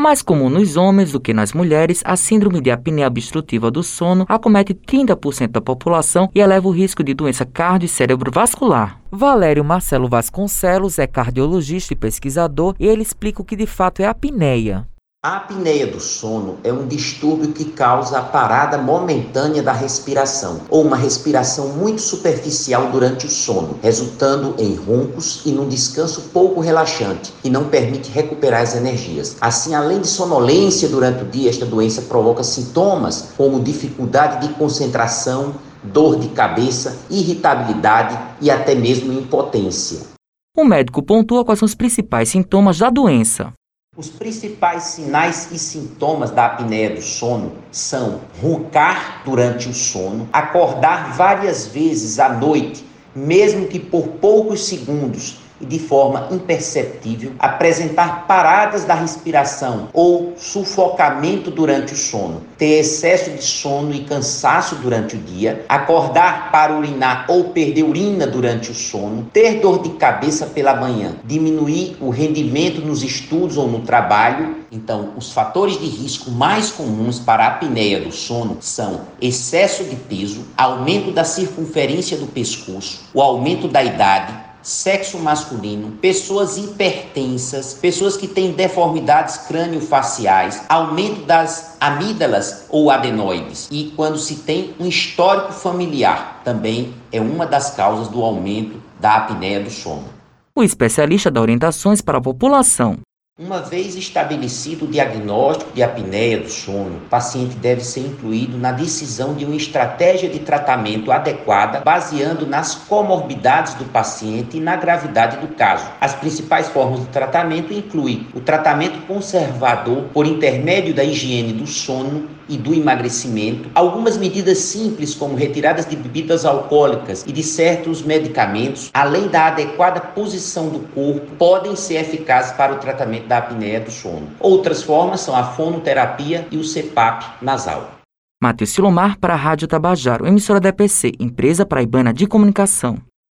Mais comum nos homens do que nas mulheres, a síndrome de apneia obstrutiva do sono acomete 30% da população e eleva o risco de doença cardio e cerebrovascular. Valério Marcelo Vasconcelos é cardiologista e pesquisador e ele explica o que de fato é apneia. A apneia do sono é um distúrbio que causa a parada momentânea da respiração, ou uma respiração muito superficial durante o sono, resultando em roncos e num descanso pouco relaxante, que não permite recuperar as energias. Assim, além de sonolência durante o dia, esta doença provoca sintomas como dificuldade de concentração, dor de cabeça, irritabilidade e até mesmo impotência. O médico pontua quais são os principais sintomas da doença. Os principais sinais e sintomas da apneia do sono são roncar durante o sono, acordar várias vezes à noite, mesmo que por poucos segundos, e de forma imperceptível apresentar paradas da respiração ou sufocamento durante o sono, ter excesso de sono e cansaço durante o dia, acordar para urinar ou perder urina durante o sono, ter dor de cabeça pela manhã, diminuir o rendimento nos estudos ou no trabalho. Então, os fatores de risco mais comuns para a apneia do sono são excesso de peso, aumento da circunferência do pescoço, o aumento da idade, sexo masculino, pessoas hipertensas, pessoas que têm deformidades crânio-faciais, aumento das amígdalas ou adenoides e quando se tem um histórico familiar, também é uma das causas do aumento da apneia do sono. O especialista dá orientações para a população uma vez estabelecido o diagnóstico de apneia do sono, o paciente deve ser incluído na decisão de uma estratégia de tratamento adequada, baseando nas comorbidades do paciente e na gravidade do caso. As principais formas de tratamento incluem o tratamento conservador por intermédio da higiene do sono e do emagrecimento, algumas medidas simples como retiradas de bebidas alcoólicas e de certos medicamentos, além da adequada posição do corpo, podem ser eficazes para o tratamento da apneia do sono. Outras formas são a fonoterapia e o CPAP nasal. Matheus Silomar para a Rádio Tabajaro, emissora da EPC, empresa paraibana de comunicação.